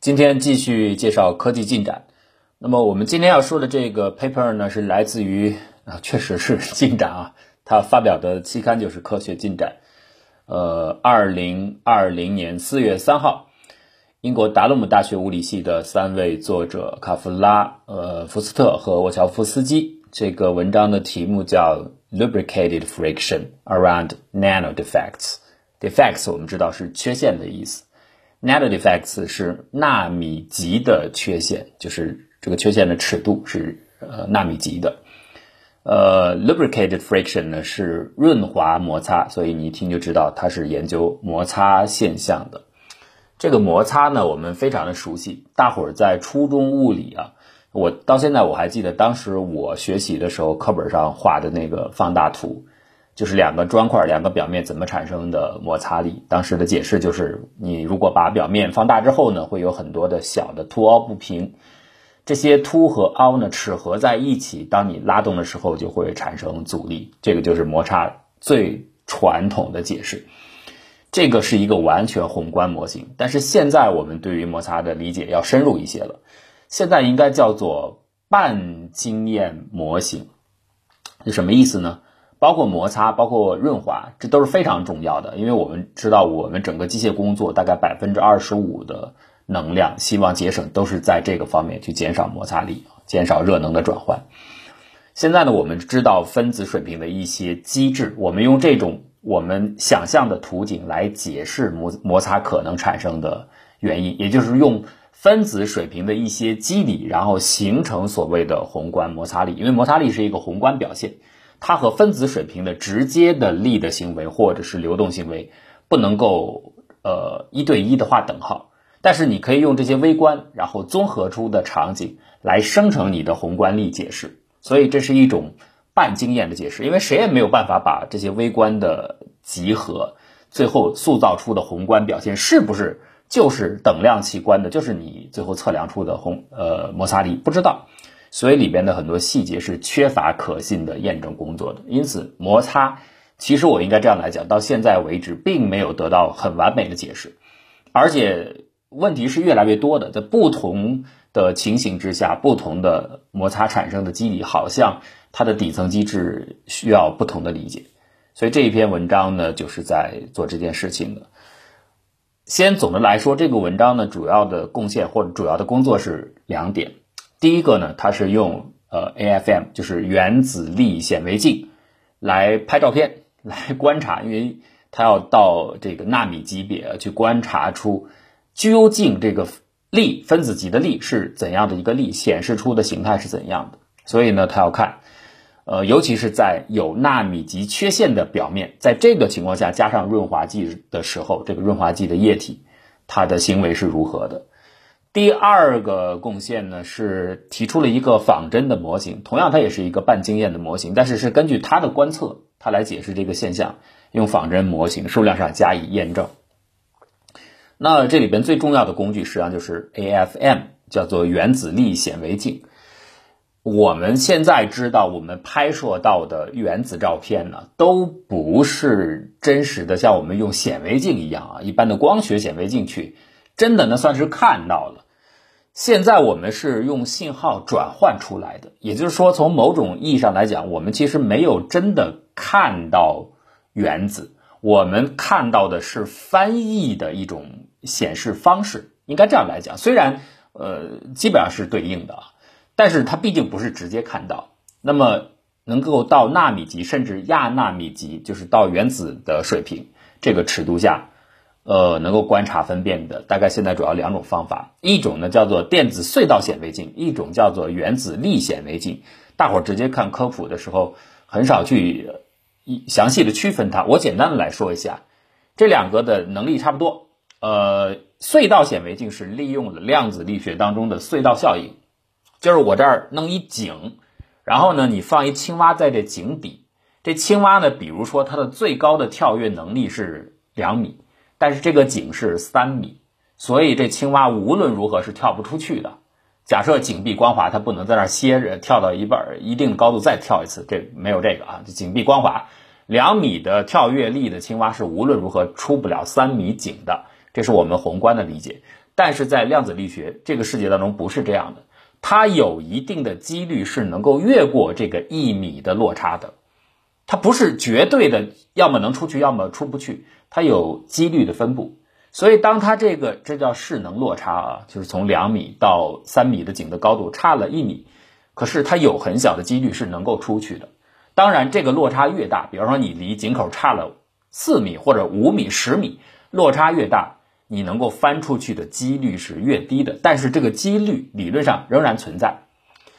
今天继续介绍科技进展。那么我们今天要说的这个 paper 呢，是来自于啊，确实是进展啊。它发表的期刊就是《科学进展》。呃，二零二零年四月三号，英国达勒姆大学物理系的三位作者卡夫拉、呃福斯特和沃乔夫斯基，这个文章的题目叫 “Lubricated Friction Around Nano Defects”。Defects 我们知道是缺陷的意思，Nano Defects 是纳米级的缺陷，就是这个缺陷的尺度是呃纳米级的。呃，lubricated friction 呢是润滑摩擦，所以你一听就知道它是研究摩擦现象的。这个摩擦呢，我们非常的熟悉，大伙儿在初中物理啊，我到现在我还记得当时我学习的时候课本上画的那个放大图，就是两个砖块、两个表面怎么产生的摩擦力。当时的解释就是，你如果把表面放大之后呢，会有很多的小的凸凹不平。这些凸和凹呢，齿合在一起，当你拉动的时候，就会产生阻力。这个就是摩擦最传统的解释。这个是一个完全宏观模型，但是现在我们对于摩擦的理解要深入一些了。现在应该叫做半经验模型，是什么意思呢？包括摩擦，包括润滑，这都是非常重要的。因为我们知道，我们整个机械工作大概百分之二十五的。能量希望节省都是在这个方面去减少摩擦力，减少热能的转换。现在呢，我们知道分子水平的一些机制，我们用这种我们想象的图景来解释摩摩擦可能产生的原因，也就是用分子水平的一些机理，然后形成所谓的宏观摩擦力。因为摩擦力是一个宏观表现，它和分子水平的直接的力的行为或者是流动行为不能够呃一对一的画等号。但是你可以用这些微观，然后综合出的场景来生成你的宏观力解释，所以这是一种半经验的解释，因为谁也没有办法把这些微观的集合，最后塑造出的宏观表现是不是就是等量齐观的，就是你最后测量出的宏呃摩擦力不知道，所以里边的很多细节是缺乏可信的验证工作的，因此摩擦其实我应该这样来讲，到现在为止并没有得到很完美的解释，而且。问题是越来越多的，在不同的情形之下，不同的摩擦产生的机理，好像它的底层机制需要不同的理解。所以这一篇文章呢，就是在做这件事情的。先总的来说，这个文章呢，主要的贡献或者主要的工作是两点。第一个呢，它是用呃 AFM，就是原子力显微镜来拍照片，来观察，因为它要到这个纳米级别去观察出。究竟这个力分子级的力是怎样的一个力，显示出的形态是怎样的？所以呢，他要看，呃，尤其是在有纳米级缺陷的表面，在这个情况下加上润滑剂的时候，这个润滑剂的液体它的行为是如何的？第二个贡献呢，是提出了一个仿真的模型，同样它也是一个半经验的模型，但是是根据它的观测，它来解释这个现象，用仿真模型数量上加以验证。那这里边最重要的工具实际上就是 AFM，叫做原子力显微镜。我们现在知道，我们拍摄到的原子照片呢，都不是真实的，像我们用显微镜一样啊，一般的光学显微镜去真的呢算是看到了。现在我们是用信号转换出来的，也就是说，从某种意义上来讲，我们其实没有真的看到原子，我们看到的是翻译的一种。显示方式应该这样来讲，虽然呃基本上是对应的，但是它毕竟不是直接看到。那么能够到纳米级甚至亚纳米级，就是到原子的水平这个尺度下，呃能够观察分辨的，大概现在主要两种方法，一种呢叫做电子隧道显微镜，一种叫做原子力显微镜。大伙儿直接看科普的时候，很少去一详细的区分它。我简单的来说一下，这两个的能力差不多。呃，隧道显微镜是利用了量子力学当中的隧道效应，就是我这儿弄一井，然后呢，你放一青蛙在这井底，这青蛙呢，比如说它的最高的跳跃能力是两米，但是这个井是三米，所以这青蛙无论如何是跳不出去的。假设井壁光滑，它不能在那儿歇着，跳到一半一定高度再跳一次，这没有这个啊，井壁光滑，两米的跳跃力的青蛙是无论如何出不了三米井的。这是我们宏观的理解，但是在量子力学这个世界当中不是这样的，它有一定的几率是能够越过这个一米的落差的，它不是绝对的，要么能出去，要么出不去，它有几率的分布。所以当它这个这叫势能落差啊，就是从两米到三米的井的高度差了一米，可是它有很小的几率是能够出去的。当然，这个落差越大，比方说你离井口差了四米或者五米、十米，落差越大。你能够翻出去的几率是越低的，但是这个几率理论上仍然存在。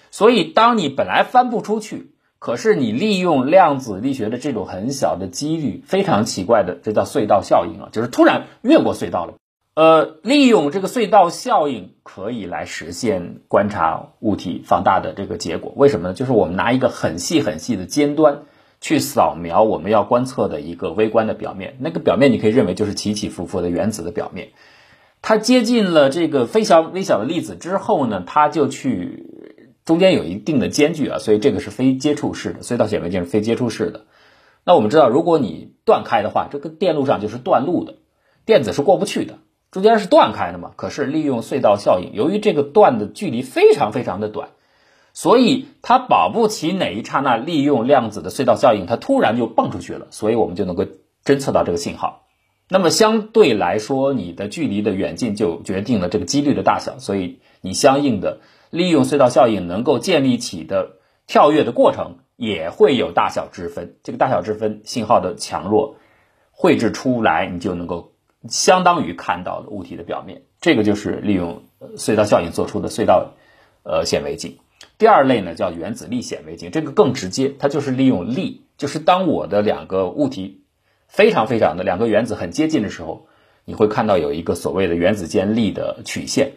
所以，当你本来翻不出去，可是你利用量子力学的这种很小的几率，非常奇怪的，这叫隧道效应啊，就是突然越过隧道了。呃，利用这个隧道效应可以来实现观察物体放大的这个结果。为什么呢？就是我们拿一个很细很细的尖端。去扫描我们要观测的一个微观的表面，那个表面你可以认为就是起起伏伏的原子的表面。它接近了这个非小微小的粒子之后呢，它就去中间有一定的间距啊，所以这个是非接触式的隧道显微镜是非接触式的。那我们知道，如果你断开的话，这个电路上就是断路的，电子是过不去的，中间是断开的嘛。可是利用隧道效应，由于这个断的距离非常非常的短。所以它保不齐哪一刹那利用量子的隧道效应，它突然就蹦出去了，所以我们就能够侦测到这个信号。那么相对来说，你的距离的远近就决定了这个几率的大小，所以你相应的利用隧道效应能够建立起的跳跃的过程也会有大小之分。这个大小之分，信号的强弱绘制出来，你就能够相当于看到了物体的表面。这个就是利用隧道效应做出的隧道呃显微镜。第二类呢叫原子力显微镜，这个更直接，它就是利用力，就是当我的两个物体非常非常的两个原子很接近的时候，你会看到有一个所谓的原子间力的曲线。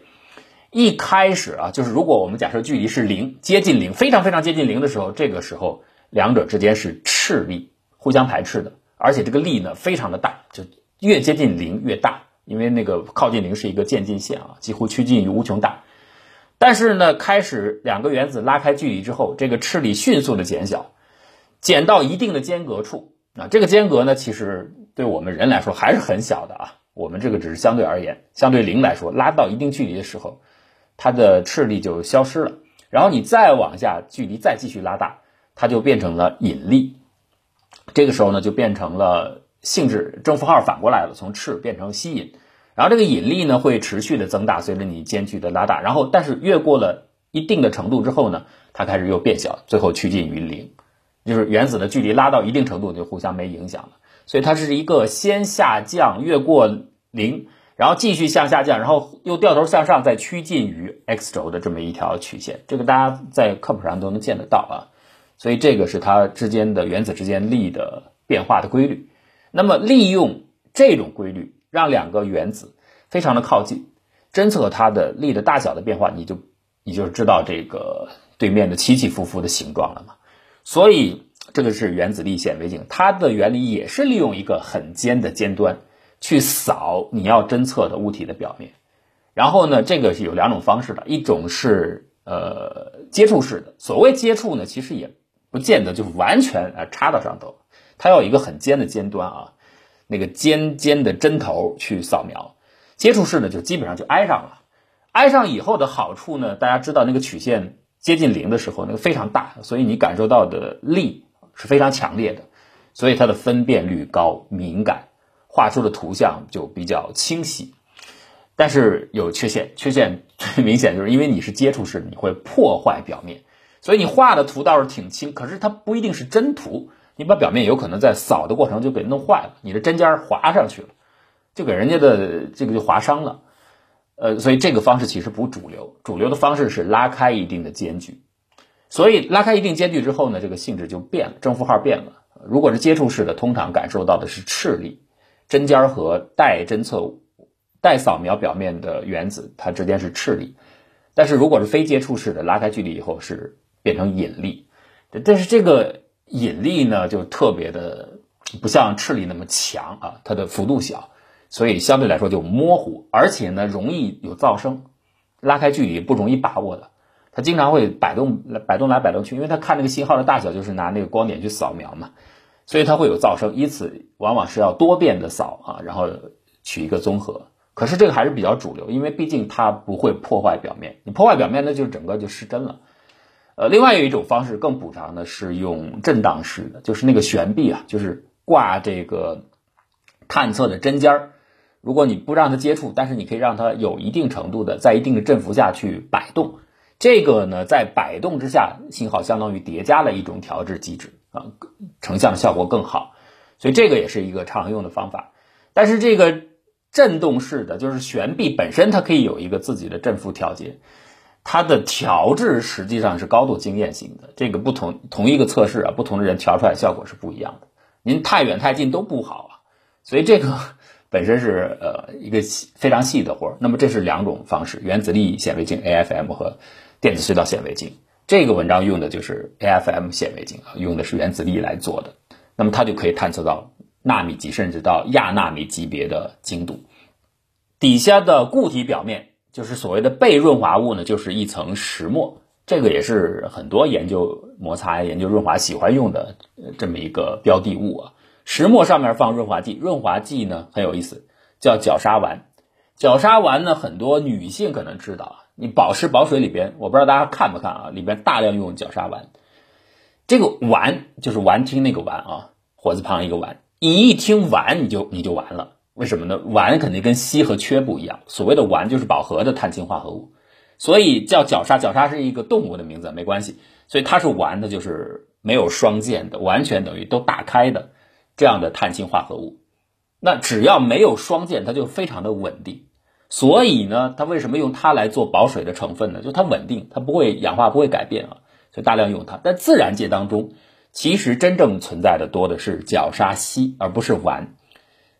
一开始啊，就是如果我们假设距离是零，接近零，非常非常接近零的时候，这个时候两者之间是斥力互相排斥的，而且这个力呢非常的大，就越接近零越大，因为那个靠近零是一个渐近线啊，几乎趋近于无穷大。但是呢，开始两个原子拉开距离之后，这个斥力迅速的减小，减到一定的间隔处啊。这个间隔呢，其实对我们人来说还是很小的啊。我们这个只是相对而言，相对零来说，拉到一定距离的时候，它的斥力就消失了。然后你再往下，距离再继续拉大，它就变成了引力。这个时候呢，就变成了性质正负号反过来了，从斥变成吸引。然后这个引力呢会持续的增大，随着你间距的拉大，然后但是越过了一定的程度之后呢，它开始又变小，最后趋近于零，就是原子的距离拉到一定程度就互相没影响了，所以它是一个先下降越过零，然后继续向下降，然后又掉头向上，再趋近于 x 轴的这么一条曲线，这个大家在课本上都能见得到啊，所以这个是它之间的原子之间力的变化的规律。那么利用这种规律。让两个原子非常的靠近，侦测它的力的大小的变化，你就你就知道这个对面的起起伏伏的形状了嘛。所以这个是原子力显微镜，它的原理也是利用一个很尖的尖端去扫你要侦测的物体的表面。然后呢，这个是有两种方式的，一种是呃接触式的。所谓接触呢，其实也不见得就完全啊插到上头，它要有一个很尖的尖端啊。那个尖尖的针头去扫描，接触式呢就基本上就挨上了。挨上以后的好处呢，大家知道那个曲线接近零的时候，那个非常大，所以你感受到的力是非常强烈的，所以它的分辨率高、敏感，画出的图像就比较清晰。但是有缺陷，缺陷 最明显就是因为你是接触式的，你会破坏表面，所以你画的图倒是挺清，可是它不一定是真图。你把表面有可能在扫的过程就给弄坏了，你的针尖划上去了，就给人家的这个就划伤了，呃，所以这个方式其实不主流，主流的方式是拉开一定的间距，所以拉开一定间距之后呢，这个性质就变了，正负号变了。如果是接触式的，通常感受到的是斥力，针尖儿和待侦测、待扫描表面的原子它之间是斥力，但是如果是非接触式的，拉开距离以后是变成引力，但是这个。引力呢就特别的不像斥力那么强啊，它的幅度小，所以相对来说就模糊，而且呢容易有噪声，拉开距离不容易把握的，它经常会摆动摆动来摆动去，因为它看那个信号的大小就是拿那个光点去扫描嘛，所以它会有噪声，因此往往是要多遍的扫啊，然后取一个综合，可是这个还是比较主流，因为毕竟它不会破坏表面，你破坏表面，那就整个就失真了。呃，另外有一种方式更补偿的是用震荡式的，就是那个悬臂啊，就是挂这个探测的针尖儿。如果你不让它接触，但是你可以让它有一定程度的在一定的振幅下去摆动，这个呢，在摆动之下，信号相当于叠加了一种调制机制啊，成像效果更好，所以这个也是一个常用的方法。但是这个振动式的，就是悬臂本身它可以有一个自己的振幅调节，它的调制实际上是高度经验性的。这个不同同一个测试啊，不同的人调出来效果是不一样的。您太远太近都不好啊，所以这个。本身是呃一个细非常细的活儿，那么这是两种方式：原子力显微镜 AFM 和电子隧道显微镜。这个文章用的就是 AFM 显微镜啊，用的是原子力来做的。那么它就可以探测到纳米级甚至到亚纳米级别的精度。底下的固体表面就是所谓的被润滑物呢，就是一层石墨。这个也是很多研究摩擦、研究润滑喜欢用的这么一个标的物啊。石墨上面放润滑剂，润滑剂呢很有意思，叫角鲨烷。角鲨烷呢，很多女性可能知道啊。你保湿保水里边，我不知道大家看不看啊？里边大量用角鲨烷。这个烷就是烷烃那个烷啊，火字旁一个烷。你一听烷，你就你就完了。为什么呢？烷肯定跟硒和缺不一样。所谓的烷就是饱和的碳氢化合物，所以叫角鲨。角鲨是一个动物的名字，没关系。所以它是烷的，就是没有双键的，完全等于都打开的。这样的碳氢化合物，那只要没有双键，它就非常的稳定。所以呢，它为什么用它来做保水的成分呢？就它稳定，它不会氧化，不会改变啊，所以大量用它。但自然界当中，其实真正存在的多的是角鲨烯，而不是烷，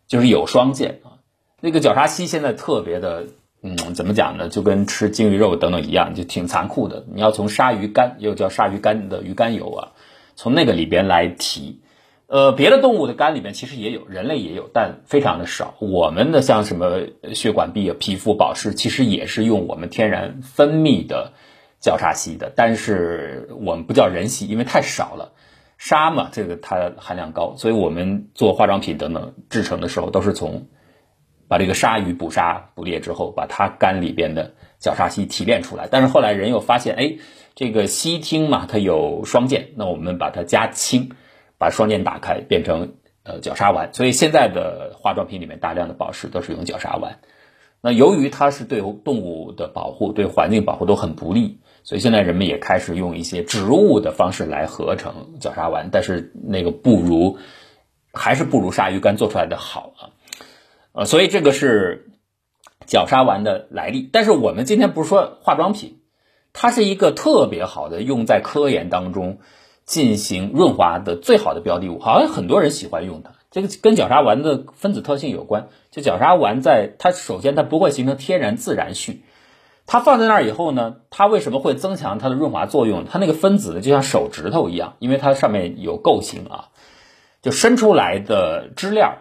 就是有双键啊。那个角鲨烯现在特别的，嗯，怎么讲呢？就跟吃鲸鱼肉等等一样，就挺残酷的。你要从鲨鱼肝，又叫鲨鱼肝的鱼肝油啊，从那个里边来提。呃，别的动物的肝里面其实也有，人类也有，但非常的少。我们的像什么血管壁啊、皮肤保湿，其实也是用我们天然分泌的角鲨烯的，但是我们不叫人烯，因为太少了。沙嘛，这个它含量高，所以我们做化妆品等等制成的时候，都是从把这个鲨鱼捕杀捕猎之后，把它肝里边的角鲨烯提炼出来。但是后来人又发现，哎，这个烯烃嘛，它有双键，那我们把它加氢。把双键打开，变成呃角鲨烷，所以现在的化妆品里面大量的保湿都是用角鲨烷。那由于它是对动物的保护、对环境保护都很不利，所以现在人们也开始用一些植物的方式来合成角鲨烷，但是那个不如，还是不如鲨鱼干做出来的好啊。呃，所以这个是角鲨烷的来历。但是我们今天不是说化妆品，它是一个特别好的用在科研当中。进行润滑的最好的标的物，好像很多人喜欢用它。这个跟角鲨烷的分子特性有关。就角鲨烷在它首先它不会形成天然自然序，它放在那儿以后呢，它为什么会增强它的润滑作用？它那个分子呢就像手指头一样，因为它上面有构型啊，就伸出来的支链。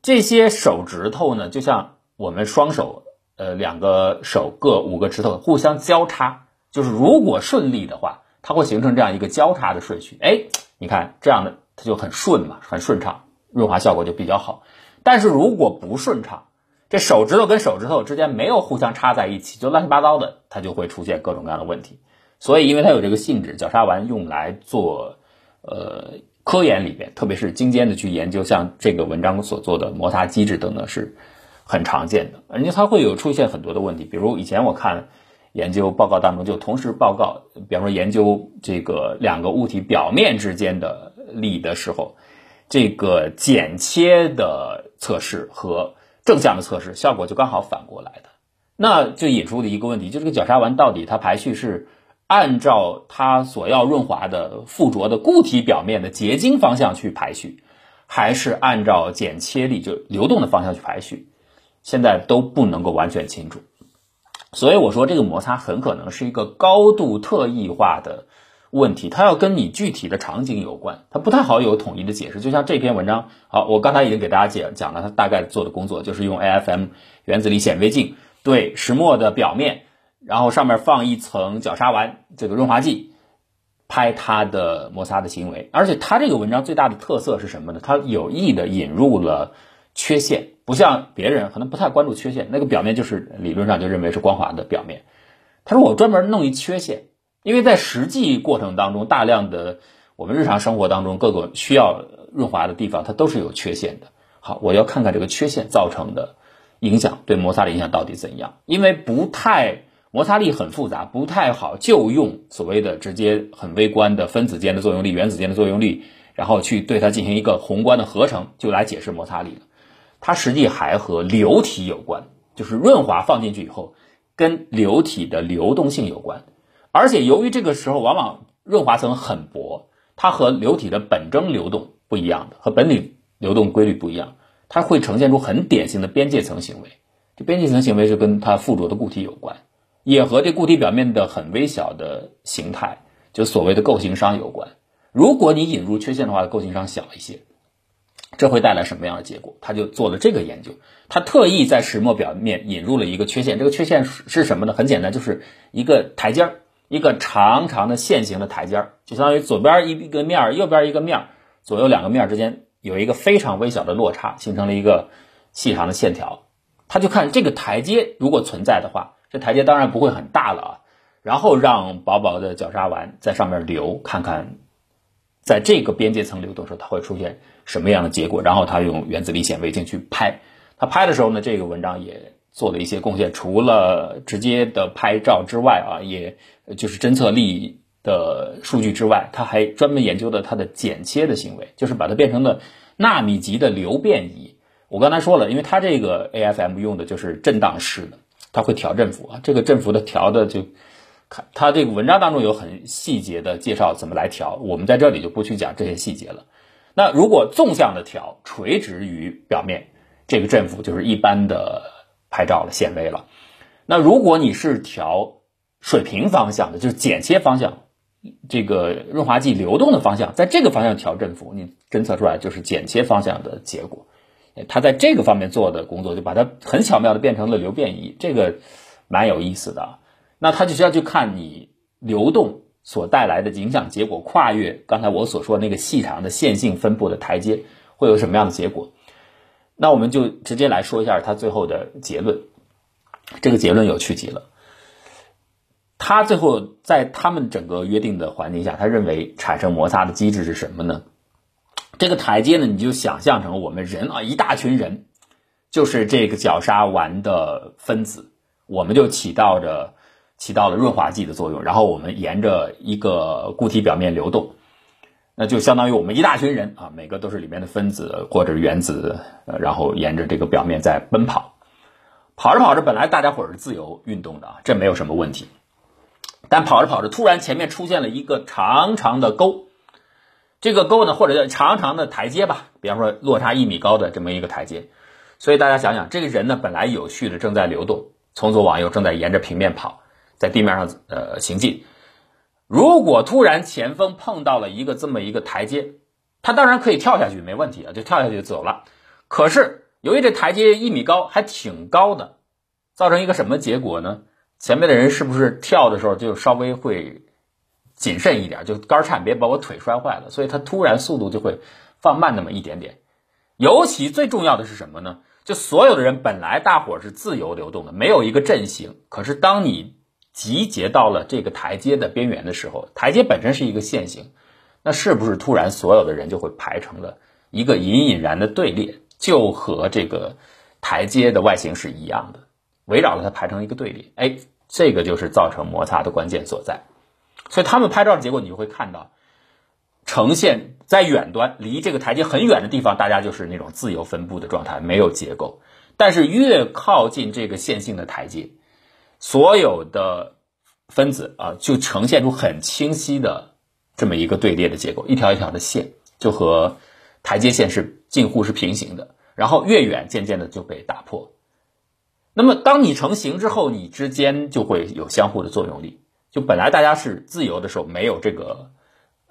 这些手指头呢，就像我们双手，呃，两个手各五个指头互相交叉，就是如果顺利的话。它会形成这样一个交叉的顺序，哎，你看这样的它就很顺嘛，很顺畅，润滑效果就比较好。但是如果不顺畅，这手指头跟手指头之间没有互相插在一起，就乱七八糟的，它就会出现各种各样的问题。所以，因为它有这个性质，角鲨烷用来做呃科研里边，特别是精尖的去研究，像这个文章所做的摩擦机制等等，是很常见的。而且它会有出现很多的问题，比如以前我看。研究报告当中就同时报告，比方说研究这个两个物体表面之间的力的时候，这个剪切的测试和正向的测试效果就刚好反过来的，那就引出的一个问题，就这个角鲨烷到底它排序是按照它所要润滑的附着的固体表面的结晶方向去排序，还是按照剪切力就流动的方向去排序，现在都不能够完全清楚。所以我说，这个摩擦很可能是一个高度特异化的问题，它要跟你具体的场景有关，它不太好有统一的解释。就像这篇文章，好，我刚才已经给大家讲讲了，它大概做的工作就是用 AFM 原子力显微镜对石墨的表面，然后上面放一层角鲨烷这个润滑剂，拍它的摩擦的行为。而且它这个文章最大的特色是什么呢？它有意的引入了。缺陷，不像别人可能不太关注缺陷，那个表面就是理论上就认为是光滑的表面。他说我专门弄一缺陷，因为在实际过程当中，大量的我们日常生活当中各个需要润滑的地方，它都是有缺陷的。好，我要看看这个缺陷造成的影响对摩擦的影响到底怎样，因为不太摩擦力很复杂，不太好就用所谓的直接很微观的分子间的作用力、原子间的作用力，然后去对它进行一个宏观的合成，就来解释摩擦力了。它实际还和流体有关，就是润滑放进去以后，跟流体的流动性有关。而且由于这个时候往往润滑层很薄，它和流体的本征流动不一样的，和本体流动规律不一样，它会呈现出很典型的边界层行为。这边界层行为就跟它附着的固体有关，也和这固体表面的很微小的形态，就所谓的构型商有关。如果你引入缺陷的话，构型商小一些。这会带来什么样的结果？他就做了这个研究，他特意在石墨表面引入了一个缺陷。这个缺陷是什么呢？很简单，就是一个台阶儿，一个长长的线形的台阶儿，就相当于左边一一个面儿，右边一个面儿，左右两个面儿之间有一个非常微小的落差，形成了一个细长的线条。他就看这个台阶如果存在的话，这台阶当然不会很大了啊。然后让薄薄的角鲨烷在上面流，看看在这个边界层流动时候，它会出现。什么样的结果？然后他用原子力显微镜去拍，他拍的时候呢，这个文章也做了一些贡献。除了直接的拍照之外啊，也就是侦测力的数据之外，他还专门研究了它的剪切的行为，就是把它变成了纳米级的流变仪。我刚才说了，因为它这个 AFM 用的就是振荡式的，它会调振幅啊，这个振幅的调的就看它这个文章当中有很细节的介绍怎么来调，我们在这里就不去讲这些细节了。那如果纵向的调，垂直于表面，这个振幅就是一般的拍照了，显微了。那如果你是调水平方向的，就是剪切方向，这个润滑剂流动的方向，在这个方向调振幅，你侦测出来就是剪切方向的结果。他在这个方面做的工作，就把它很巧妙的变成了流变仪，这个蛮有意思的。那它就需要去看你流动。所带来的影响结果跨越刚才我所说那个细长的线性分布的台阶，会有什么样的结果？那我们就直接来说一下他最后的结论。这个结论有趣极了。他最后在他们整个约定的环境下，他认为产生摩擦的机制是什么呢？这个台阶呢，你就想象成我们人啊，一大群人，就是这个角鲨烷的分子，我们就起到着。起到了润滑剂的作用，然后我们沿着一个固体表面流动，那就相当于我们一大群人啊，每个都是里面的分子或者原子，呃，然后沿着这个表面在奔跑，跑着跑着，本来大家伙是自由运动的啊，这没有什么问题，但跑着跑着，突然前面出现了一个长长的沟，这个沟呢，或者叫长长的台阶吧，比方说落差一米高的这么一个台阶，所以大家想想，这个人呢，本来有序的正在流动，从左往右正在沿着平面跑。在地面上呃行进，如果突然前锋碰到了一个这么一个台阶，他当然可以跳下去，没问题啊，就跳下去走了。可是由于这台阶一米高，还挺高的，造成一个什么结果呢？前面的人是不是跳的时候就稍微会谨慎一点，就杆颤，别把我腿摔坏了。所以他突然速度就会放慢那么一点点。尤其最重要的是什么呢？就所有的人本来大伙是自由流动的，没有一个阵型。可是当你集结到了这个台阶的边缘的时候，台阶本身是一个线形，那是不是突然所有的人就会排成了一个隐隐然的队列，就和这个台阶的外形是一样的，围绕着它排成一个队列？哎，这个就是造成摩擦的关键所在。所以他们拍照的结果，你就会看到，呈现在远端离这个台阶很远的地方，大家就是那种自由分布的状态，没有结构；但是越靠近这个线性的台阶。所有的分子啊，就呈现出很清晰的这么一个队列的结构，一条一条的线，就和台阶线是近乎是平行的。然后越远，渐渐的就被打破。那么，当你成型之后，你之间就会有相互的作用力。就本来大家是自由的时候没有这个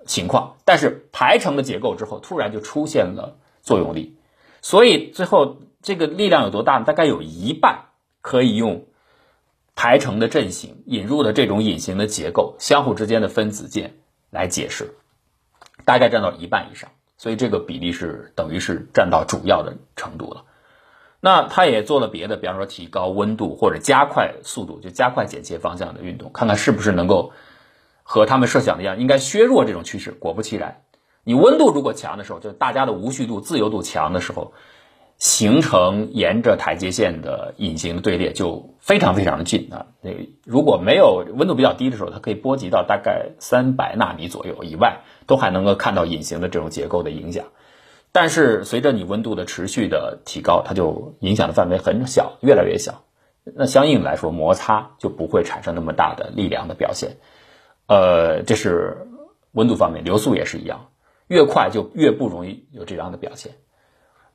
情况，但是排成了结构之后，突然就出现了作用力。所以最后这个力量有多大呢？大概有一半可以用。排成的阵型引入的这种隐形的结构，相互之间的分子键来解释，大概占到一半以上，所以这个比例是等于是占到主要的程度了。那他也做了别的，比方说提高温度或者加快速度，就加快剪切方向的运动，看看是不是能够和他们设想的一样，应该削弱这种趋势。果不其然，你温度如果强的时候，就大家的无序度、自由度强的时候，形成沿着台阶线的隐形队列就非常非常的近啊。那如果没有温度比较低的时候，它可以波及到大概三百纳米左右以外，都还能够看到隐形的这种结构的影响。但是随着你温度的持续的提高，它就影响的范围很小，越来越小。那相应来说，摩擦就不会产生那么大的力量的表现。呃，这是温度方面，流速也是一样，越快就越不容易有这样的表现。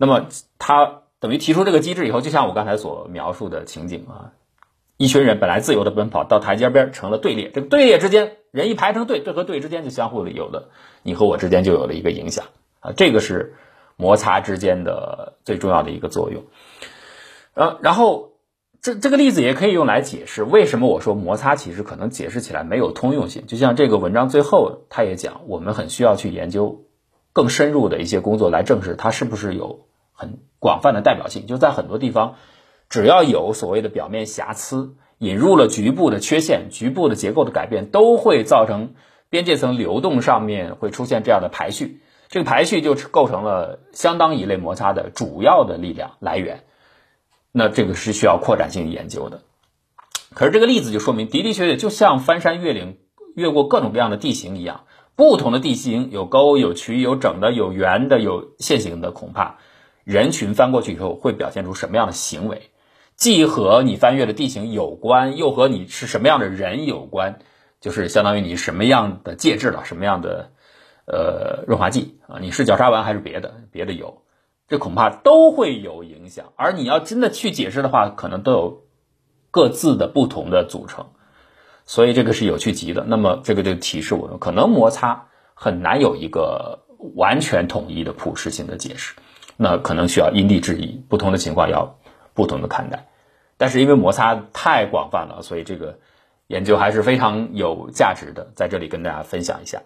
那么他等于提出这个机制以后，就像我刚才所描述的情景啊，一群人本来自由的奔跑到台阶边成了队列，这个队列之间人一排成队，队和队之间就相互的有了你和我之间就有了一个影响啊，这个是。摩擦之间的最重要的一个作用，呃，然后这这个例子也可以用来解释为什么我说摩擦其实可能解释起来没有通用性。就像这个文章最后他也讲，我们很需要去研究更深入的一些工作来证实它是不是有很广泛的代表性。就在很多地方，只要有所谓的表面瑕疵，引入了局部的缺陷、局部的结构的改变，都会造成边界层流动上面会出现这样的排序。这个排序就构成了相当一类摩擦的主要的力量来源，那这个是需要扩展性研究的。可是这个例子就说明的的确确就像翻山越岭、越过各种各样的地形一样，不同的地形有沟、有渠、有整的、有圆的、有线形的，恐怕人群翻过去以后会表现出什么样的行为，既和你翻越的地形有关，又和你是什么样的人有关，就是相当于你什么样的介质了，什么样的。呃，润滑剂啊，你是角鲨烷还是别的别的油，这恐怕都会有影响。而你要真的去解释的话，可能都有各自的不同的组成，所以这个是有趣极的。那么这个就提示我们，可能摩擦很难有一个完全统一的普适性的解释，那可能需要因地制宜，不同的情况要不同的看待。但是因为摩擦太广泛了，所以这个研究还是非常有价值的，在这里跟大家分享一下。